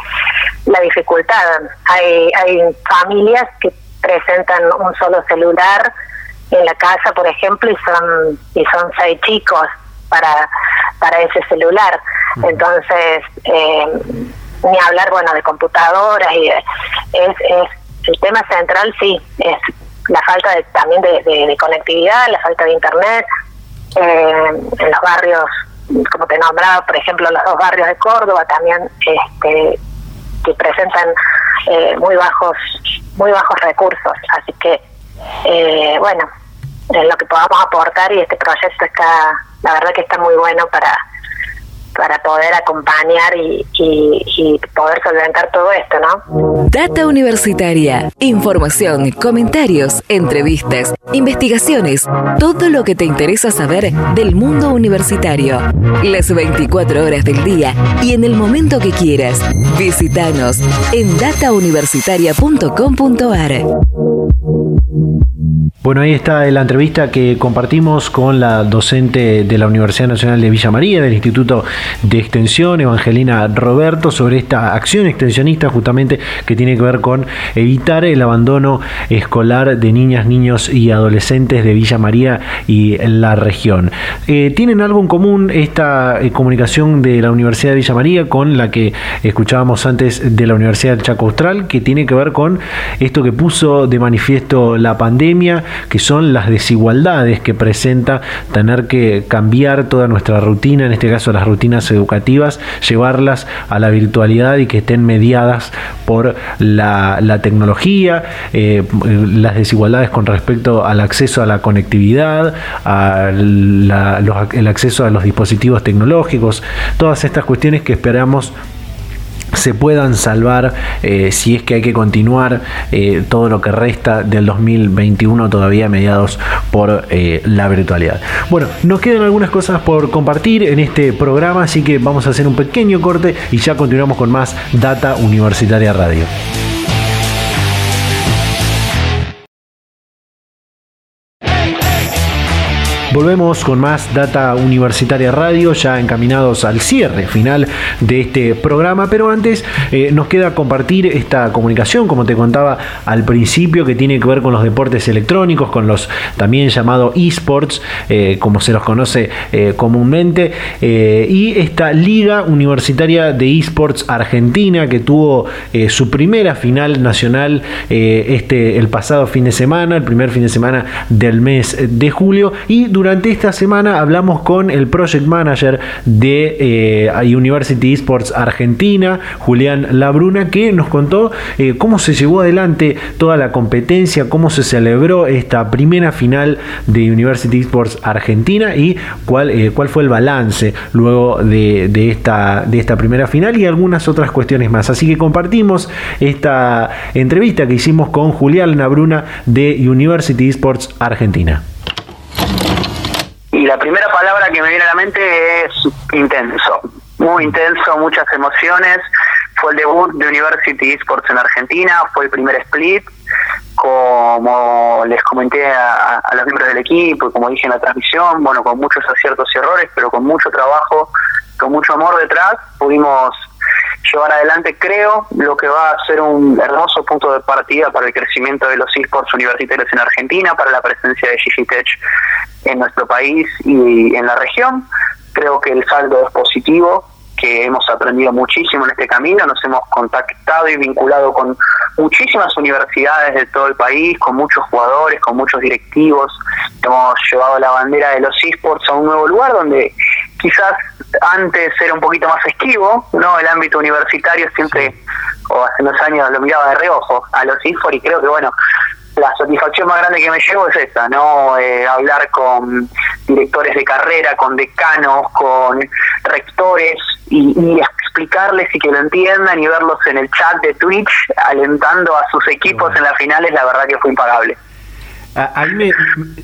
la dificultad. Hay, hay familias que presentan un solo celular en la casa, por ejemplo, y son y son seis chicos para para ese celular. Entonces, eh, ni hablar, bueno, de computadoras y es, es el tema central, sí, es la falta de, también de, conectividad, la falta de internet, eh, en los barrios, como te nombraba, por ejemplo, los dos barrios de Córdoba también este, que presentan eh, muy bajos muy bajos recursos, así que eh, bueno, en lo que podamos aportar y este proyecto está, la verdad que está muy bueno para para poder acompañar y, poder solventar todo esto, ¿no?
Data Universitaria. Información, comentarios, entrevistas, investigaciones, todo lo que te interesa saber del mundo universitario. Las 24 horas del día y en el momento que quieras. Visítanos en datauniversitaria.com.ar.
Bueno, ahí está la entrevista que compartimos con la docente de la Universidad Nacional de Villa María, del Instituto de Extensión, Evangelina Roberto, sobre esta acción extensionista justamente que tiene que ver con evitar el abandono escolar de niñas, niños y adolescentes de Villa María y la región. Eh, ¿Tienen algo en común esta eh, comunicación de la Universidad de Villa María con la que escuchábamos antes de la Universidad del Chaco Austral, que tiene que ver con esto que puso de manifiesto la pandemia? Que son las desigualdades que presenta tener que cambiar toda nuestra rutina, en este caso las rutinas educativas, llevarlas a la virtualidad y que estén mediadas por la, tecnología, eh, las desigualdades con respecto al acceso a la conectividad, al el acceso a los dispositivos tecnológicos, todas estas cuestiones que esperamos se puedan salvar eh, si es que hay que continuar eh, todo lo que resta del 2021 todavía mediados por eh, la virtualidad. Bueno, nos quedan algunas cosas por compartir en este programa, así que vamos a hacer un pequeño corte y ya continuamos con más Data Universitaria Radio. Volvemos con más Data Universitaria Radio, ya encaminados al cierre final de este programa, pero antes eh, nos queda compartir esta comunicación, como te contaba al principio, que tiene que ver con los deportes electrónicos, con los también llamados esports, eh, como se los conoce eh, comúnmente, y esta Liga Universitaria de Esports Argentina, que tuvo su primera final nacional este, el pasado fin de semana, el primer fin de semana del mes de julio, y durante esta semana hablamos con el project manager de eh, University Esports Argentina, Julián Labruna, que nos contó eh, cómo se llevó adelante toda la competencia, cómo se celebró esta primera final de University Esports Argentina y cuál, eh, cuál fue el balance luego de, de, esta, de esta primera final y algunas otras cuestiones más. Así que compartimos esta entrevista que hicimos con Julián Labruna de University Esports Argentina.
Que me viene a la mente es intenso, muy intenso, muchas emociones. Fue el debut de University Esports en Argentina, fue el primer split, como les comenté a, los miembros del equipo como dije en la transmisión, bueno, con muchos aciertos y errores, pero con mucho trabajo, con mucho amor detrás, pudimos llevar adelante, creo, lo que va a ser un hermoso punto de partida para el crecimiento de los esports universitarios en Argentina, para la presencia de Gigitech en nuestro país y en la región. Creo que el saldo es positivo, que hemos aprendido muchísimo en este camino, nos hemos contactado y vinculado con muchísimas universidades de todo el país, con muchos jugadores, con muchos directivos, hemos llevado la bandera de los esports a un nuevo lugar donde quizás antes era un poquito más esquivo, ¿no? El ámbito universitario siempre, o hace unos años lo miraba de reojo a los esports y creo que bueno, la satisfacción más grande que me llevo es esta, ¿no? Eh, hablar con directores de carrera, con decanos, con rectores y, explicarles y que lo entiendan y verlos en el chat de Twitch alentando a sus equipos en las finales, la verdad que fue impagable.
A, mí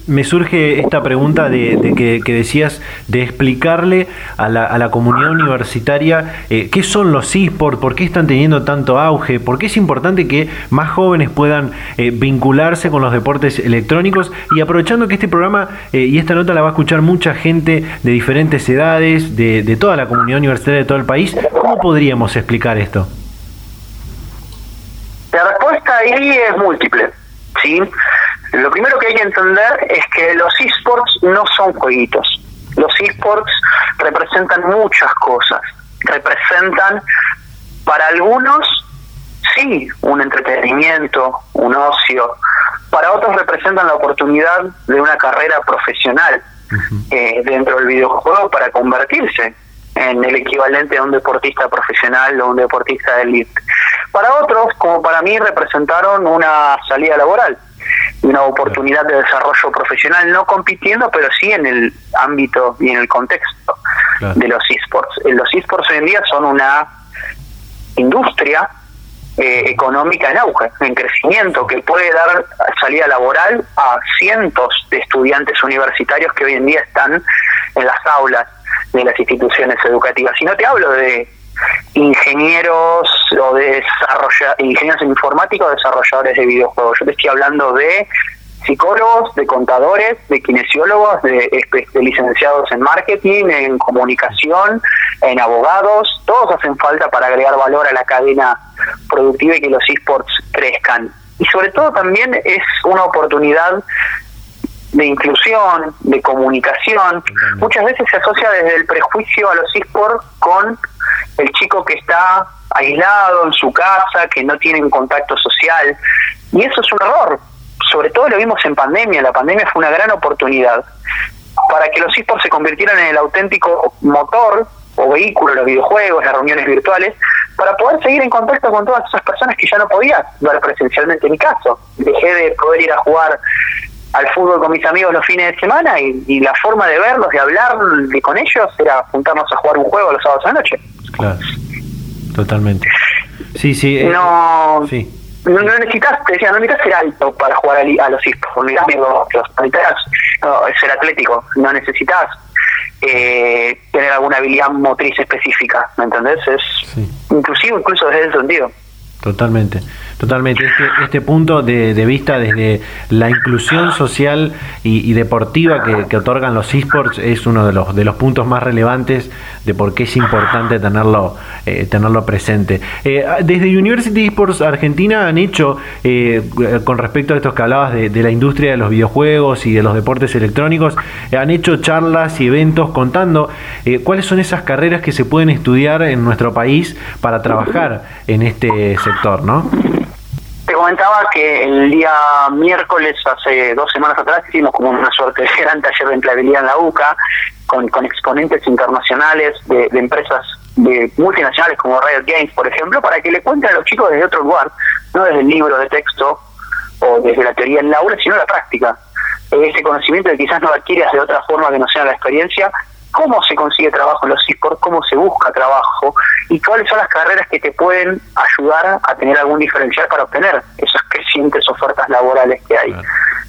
me, surge esta pregunta de, que, decías de explicarle a la, comunidad universitaria eh, qué son los esports, por qué están teniendo tanto auge, por qué es importante que más jóvenes puedan eh, vincularse con los deportes electrónicos y aprovechando que este programa eh, y esta nota la va a escuchar mucha gente de diferentes edades, de, de toda la comunidad universitaria de todo el país, ¿cómo podríamos explicar esto?
La respuesta ahí es múltiple, ¿sí? Lo primero que hay que entender es que los esports no son jueguitos. Los esports representan muchas cosas. Representan para algunos, sí, un entretenimiento, un ocio. Para otros representan la oportunidad de una carrera profesional eh, dentro del videojuego para convertirse en el equivalente a un deportista profesional o un deportista de elite. Para otros, como para mí, representaron una salida laboral una oportunidad de desarrollo profesional, no compitiendo, pero sí en el ámbito y en el contexto de los esports. Eh, los esports hoy en día son una industria eh, económica en auge, en crecimiento, que puede dar salida laboral a cientos de estudiantes universitarios que hoy en día están en las aulas de las instituciones educativas. Y no te hablo de ingenieros o de ingenieros informáticos o desarrolladores de videojuegos. Yo te estoy hablando de psicólogos, de contadores, de kinesiólogos, de, de, licenciados en marketing, en comunicación, en abogados, todos hacen falta para agregar valor a la cadena productiva y que los esports crezcan. Y sobre todo también es una oportunidad de inclusión, de comunicación. Muchas veces se asocia desde el prejuicio a los esports con el chico que está aislado en su casa, que no tiene un contacto social. Y eso es un error. Sobre todo lo vimos en pandemia. La pandemia fue una gran oportunidad para que los esports se convirtieran en el auténtico motor o vehículo de los videojuegos, las reuniones virtuales, para poder seguir en contacto con todas esas personas que ya no podía ver presencialmente en mi caso. Dejé de poder ir a jugar al fútbol con mis amigos los fines de semana y, la forma de verlos, de hablar con ellos, era juntarnos a jugar un juego los sábados a la noche.
Claro, totalmente. Sí, sí.
Eh, no, sí. No, necesitas, te decía, no necesitas ser alto para jugar a, los esports, necesitas ser atlético, no necesitas eh, tener alguna habilidad motriz específica, ¿me entendés? Es inclusive incluso desde ese sentido.
Totalmente. Totalmente, este, este punto de, vista desde la inclusión social y, deportiva que, otorgan los esports es uno de los, de los puntos más relevantes de por qué es importante tenerlo, eh, tenerlo presente. Eh, desde University Esports Argentina han hecho, eh, con respecto a estos que hablabas de, de, la industria de los videojuegos y de los deportes electrónicos, han hecho charlas y eventos contando cuáles son esas carreras que se pueden estudiar en nuestro país para trabajar en este sector, ¿no?
Te comentaba que el día miércoles, hace dos semanas atrás, hicimos como una suerte de gran taller de empleabilidad en la UCA, con, exponentes internacionales de, empresas de multinacionales como Riot Games, por ejemplo, para que le cuenten a los chicos desde otro lugar, no desde el libro de texto o desde la teoría en la aula, sino la práctica. Ese conocimiento que quizás no adquieres de otra forma que no sea la experiencia, cómo se consigue trabajo en los esports, cómo se busca trabajo y cuáles son las carreras que te pueden ayudar a tener algún diferencial para obtener esas crecientes ofertas laborales que hay.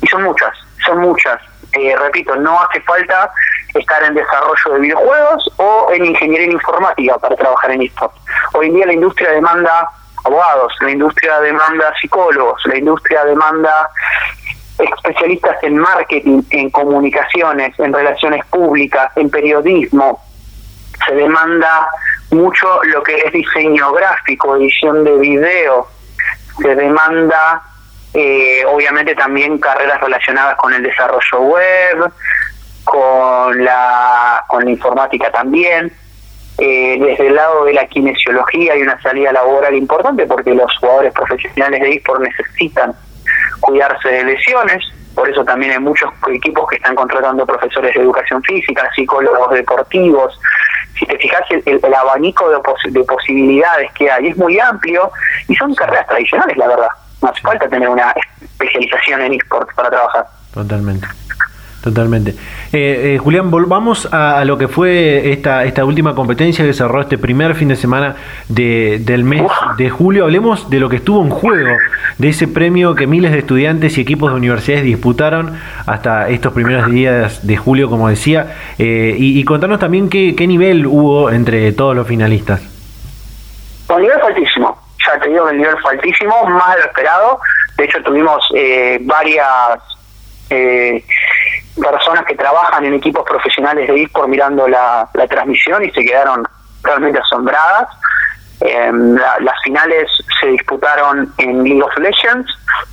Y son muchas, son muchas. Eh, repito, no hace falta estar en desarrollo de videojuegos o en ingeniería informática para trabajar en esports. Hoy en día la industria demanda abogados, la industria demanda psicólogos, la industria demanda especialistas en marketing, en comunicaciones, en relaciones públicas, en periodismo. Se demanda mucho lo que es diseño gráfico, edición de video. Se demanda, eh, obviamente, también carreras relacionadas con el desarrollo web, con la, con la informática también. Eh, desde el lado de la kinesiología hay una salida laboral importante porque los jugadores profesionales de eSport necesitan cuidarse de lesiones, por eso también hay muchos equipos que están contratando profesores de educación física, psicólogos deportivos. Si te fijas, el, abanico de, de, posibilidades que hay es muy amplio y son carreras tradicionales, la verdad. No hace falta tener una especialización en esports para trabajar.
Totalmente. Totalmente. Eh, eh, Julián, volvamos a, lo que fue esta, esta última competencia que cerró este primer fin de semana de, del mes de julio. Hablemos de lo que estuvo en juego, de ese premio que miles de estudiantes y equipos de universidades disputaron hasta estos primeros días de julio, como decía, eh, y, contarnos también qué, qué nivel hubo entre todos los finalistas.
Un nivel faltísimo, ya te el nivel faltísimo, más esperado. De hecho, tuvimos varias eh, personas que trabajan en equipos profesionales de eSport mirando la, transmisión y se quedaron realmente asombradas. Em, las finales se disputaron en League of Legends,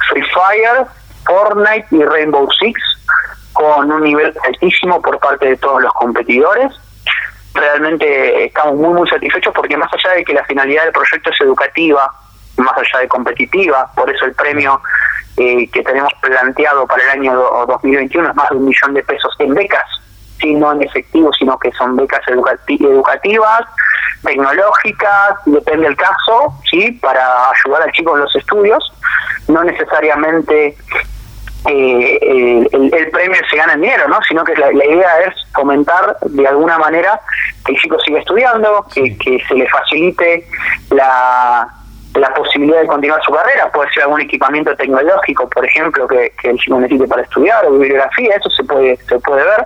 Free Fire, Fortnite y Rainbow Six con un nivel altísimo por parte de todos los competidores. Realmente estamos muy muy satisfechos porque más allá de que la finalidad del proyecto es educativa, más allá de competitiva, por eso el premio eh, que tenemos planteado para el año 2021 es más de un millón de pesos en becas, ¿sí? no en efectivo, sino que son becas educativas, tecnológicas, depende del caso, sí, para ayudar al chico en los estudios, no necesariamente eh, el, premio se gana en dinero, ¿no? sino que la, idea es fomentar de alguna manera que el chico siga estudiando, que, que se le facilite la la posibilidad de continuar su carrera, puede ser algún equipamiento tecnológico, por ejemplo, que, el chico necesite para estudiar, o bibliografía, eso se puede, se puede ver.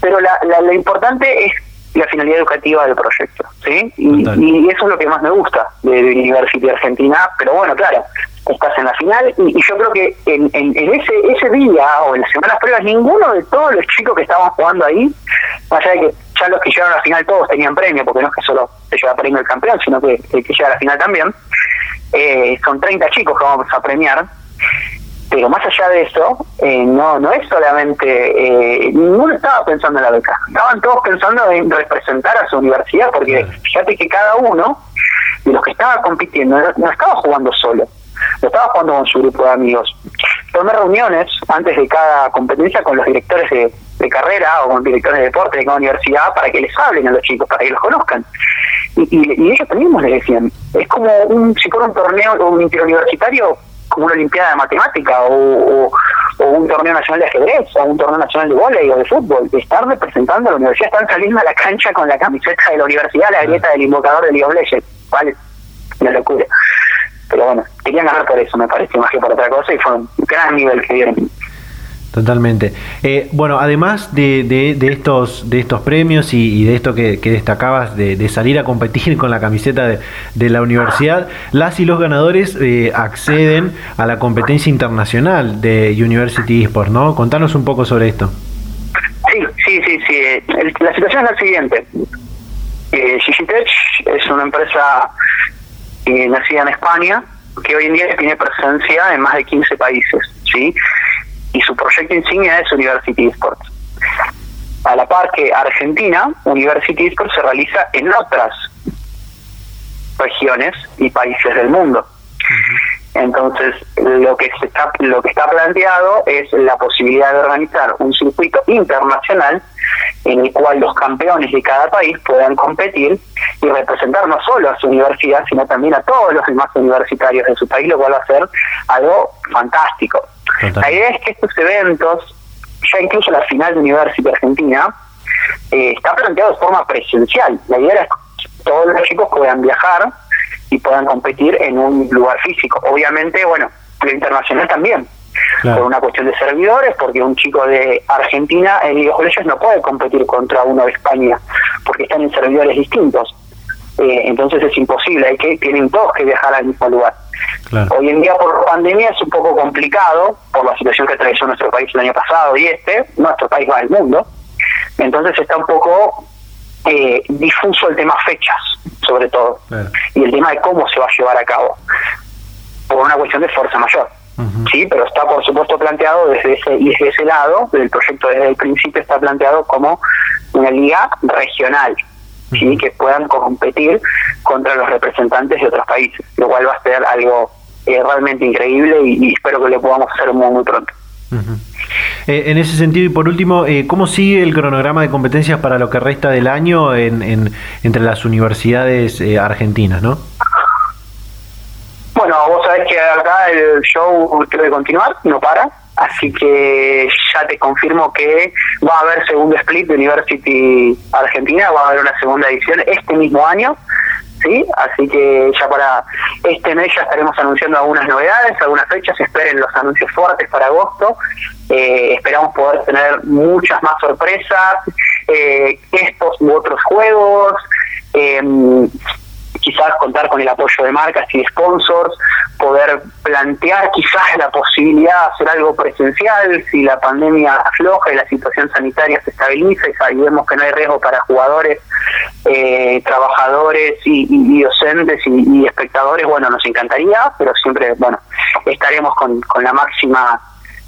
Pero la, la, lo importante es la finalidad educativa del proyecto, ¿sí? Y, eso es lo que más me gusta de, de University Argentina, pero bueno, claro, estás en la final y, yo creo que en, en, ese ese día o en las semanas previas ninguno de todos los chicos que estaban jugando ahí, más allá de que ya los que llegaron a la final todos tenían premio, porque no es que solo se lleva premio el campeón, sino que el que llega a la final también, eh, son 30 chicos que vamos a premiar, pero más allá de eso, eh, no no es solamente, eh, ninguno estaba pensando en la beca, estaban todos pensando en representar a su universidad, porque fíjate que cada uno de los que estaba compitiendo no estaba jugando solo, lo estaba jugando con su grupo de amigos. Tomé reuniones antes de cada competencia con los directores de, carrera o con directores de deporte de cada universidad para que les hablen a los chicos, para que los conozcan. Y, ellos también les decían, es como un, si fuera un torneo o un interuniversitario, como una olimpiada de matemática o, un torneo nacional de ajedrez o un torneo nacional de volei o de fútbol, estar representando a la universidad, están saliendo a la cancha con la camiseta de la universidad, la grieta del invocador de League of Legends, ¿vale? Una locura pero bueno, querían ganar por eso, me parece, más que por otra cosa, y fue un gran nivel que dieron.
Totalmente. Eh, bueno, además de, de, estos, de estos premios y, de esto que, destacabas, de, salir a competir con la camiseta de, la universidad, las y los ganadores eh, acceden a la competencia internacional de University Esports, ¿no? Contanos un poco sobre esto.
Sí, sí, sí, sí. la situación es la siguiente. Eh, Gigitech es una empresa eh, nacida en España que hoy en día tiene presencia en más de 15 países, ¿sí? Y su proyecto insignia es University Esports. A la par que Argentina, University Esports se realiza en otras regiones y países del mundo. Entonces, lo que se está lo que está planteado es la posibilidad de organizar un circuito internacional en el cual los campeones de cada país puedan competir y representar no solo a su universidad, sino también a todos los demás universitarios de su país, lo cual va a ser algo fantástico. La idea es que estos eventos, ya incluso la final de University Argentina, eh, está planteado de forma presencial. La idea es que todos los chicos puedan viajar y puedan competir en un lugar físico. Obviamente, bueno, lo internacional también. Por una cuestión de servidores, porque un chico de Argentina en League of no puede competir contra uno de España, porque están en servidores distintos. Eh, entonces es imposible, hay que tienen todos que viajar al mismo lugar. Hoy en día por pandemia es un poco complicado por la situación que atravesó nuestro país el año pasado y este, nuestro país va al mundo. Entonces está un poco eh, difuso el tema fechas, sobre todo, y el tema de cómo se va a llevar a cabo, por una cuestión de fuerza mayor. Sí, pero está por supuesto planteado desde ese y desde ese lado del proyecto desde el principio está planteado como una liga regional, ¿sí? que puedan competir contra los representantes de otros países, lo cual va a ser algo eh, realmente increíble y, espero que lo podamos hacer muy, muy pronto.
Eh, en ese sentido, y por último, eh, ¿cómo sigue el cronograma de competencias para lo que resta del año en, entre las universidades argentinas, no?
Bueno, vos sabés que acá el show debe continuar, no para. Así que ya te confirmo que va a haber segundo split de University Argentina, va a haber una segunda edición este mismo año. ¿sí? Así que ya para este mes ya estaremos anunciando algunas novedades, algunas fechas, esperen los anuncios fuertes para agosto, eh, esperamos poder tener muchas más sorpresas, eh, estos u otros juegos, eh, quizás contar con el apoyo de marcas y sponsors, poder plantear quizás la posibilidad de hacer algo presencial si la pandemia afloja y la situación sanitaria se estabiliza y sabemos que no hay riesgo para jugadores, eh, trabajadores y, docentes y, espectadores, bueno, nos encantaría, pero siempre, bueno, estaremos con, con la máxima...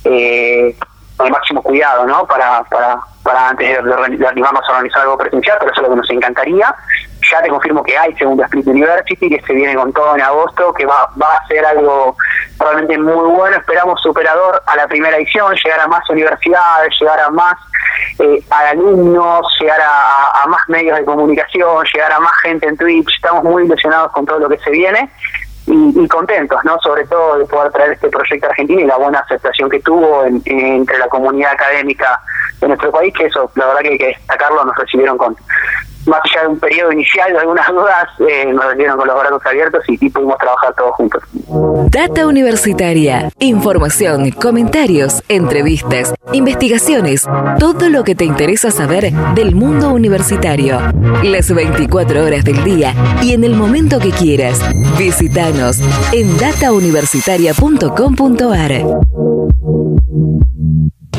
Eh, con el máximo cuidado, ¿no? Para, para, para antes de, de, animarnos a organizar algo presencial, pero eso es lo que nos encantaría ya te confirmo que hay segundo Split University, que se viene con todo en agosto, que va, va a ser algo realmente muy bueno. Esperamos superador a la primera edición, llegar a más universidades, llegar a más eh, alumnos, llegar a, más medios de comunicación, llegar a más gente en Twitch. Estamos muy ilusionados con todo lo que se viene. Y, contentos, ¿no? Sobre todo de poder traer este proyecto a Argentina y la buena aceptación que tuvo entre la comunidad académica de nuestro país, que eso, la verdad que hay que destacarlo, nos recibieron con, más allá de un periodo inicial de algunas dudas, eh, nos recibieron con los brazos abiertos y, pudimos trabajar todos juntos.
Data Universitaria. Información, comentarios, entrevistas, investigaciones, todo lo que te interesa saber del mundo universitario. Las 24 horas del día y en el momento que quieras. Visítanos en datauniversitaria.com.ar.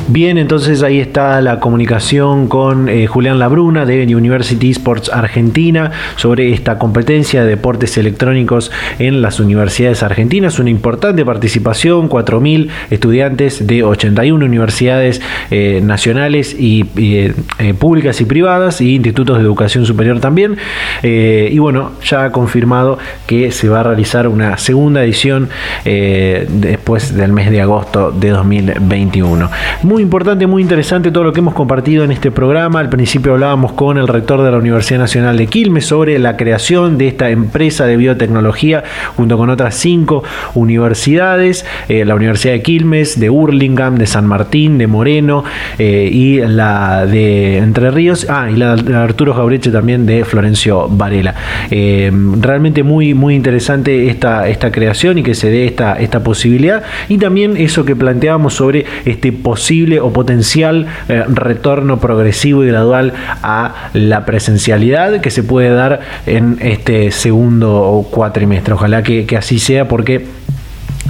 Bien, entonces ahí está la comunicación con eh, Julián Labruna de University Sports Argentina sobre esta competencia de deportes electrónicos en las universidades argentinas. Una importante participación, 4.000 estudiantes de 81 universidades eh, nacionales y eh, públicas y privadas y institutos de educación superior también. y bueno, ya ha confirmado que se va a realizar una segunda edición después del mes de agosto de 2021 muy importante, muy interesante todo lo que hemos compartido en este programa. Al principio hablábamos con el rector de la Universidad Nacional de Quilmes sobre la creación de esta empresa de biotecnología junto con otras cinco universidades, eh, la Universidad de Quilmes, de Hurlingham, de San Martín, de Moreno eh, y la de Entre Ríos, ah, y la de Arturo Jaureche también de Florencio Varela. Eh, realmente muy, muy interesante esta, esta creación y que se dé esta, esta posibilidad y también eso que planteábamos sobre este posible o potencial eh, retorno progresivo y gradual a la presencialidad que se puede dar en este segundo cuatrimestre. Ojalá que así sea porque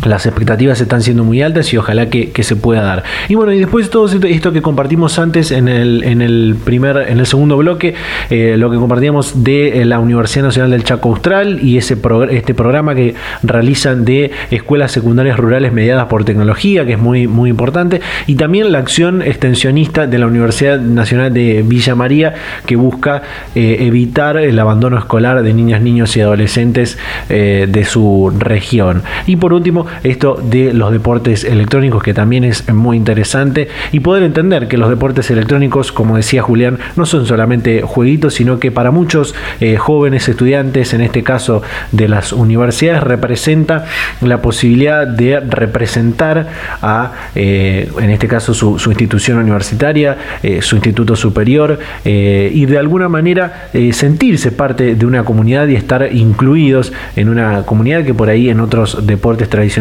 las expectativas están siendo muy altas y ojalá que, se pueda dar. Y bueno, y después de todo esto que compartimos antes en el, en el primer, en el segundo bloque, eh, lo que compartíamos de eh, la Universidad Nacional del Chaco Austral y ese este programa que realizan de escuelas secundarias rurales mediadas por tecnología, que es muy, muy importante, y también la acción extensionista de la Universidad Nacional de Villa María, que busca eh, evitar el abandono escolar de niñas, niños y adolescentes de su región. Y por último, esto de los deportes electrónicos, que también es muy interesante, y poder entender que los deportes electrónicos, como decía Julián, no son solamente jueguitos, sino que para muchos eh, jóvenes estudiantes, en este caso de las universidades, representa la posibilidad de representar a, eh, en este caso, su, institución universitaria, eh, su instituto superior, y de alguna manera sentirse parte de una comunidad y estar incluidos en una comunidad que por ahí en otros deportes tradicionales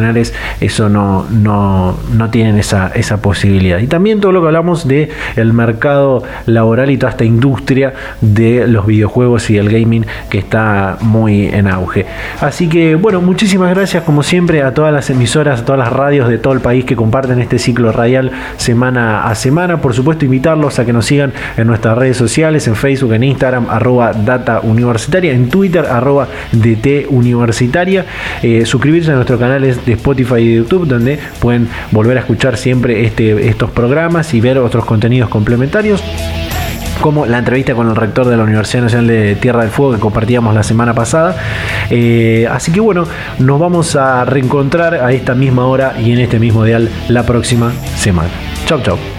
eso no, no, no tienen esa, esa posibilidad. Y también todo lo que hablamos de el mercado laboral y toda esta industria de los videojuegos y el gaming que está muy en auge. Así que bueno, muchísimas gracias como siempre a todas las emisoras, a todas las radios de todo el país que comparten este ciclo radial semana a semana. Por supuesto, invitarlos a que nos sigan en nuestras redes sociales, en Facebook, en Instagram, arroba data en Twitter, arroba DT. Eh, suscribirse a nuestro canal de Spotify y de YouTube, donde pueden volver a escuchar siempre este, estos programas y ver otros contenidos complementarios como la entrevista con el rector de la Universidad Nacional de Tierra del Fuego que compartíamos la semana pasada. Eh, así que bueno, nos vamos a reencontrar a esta misma hora y en este mismo dial la próxima semana. Chau, chau.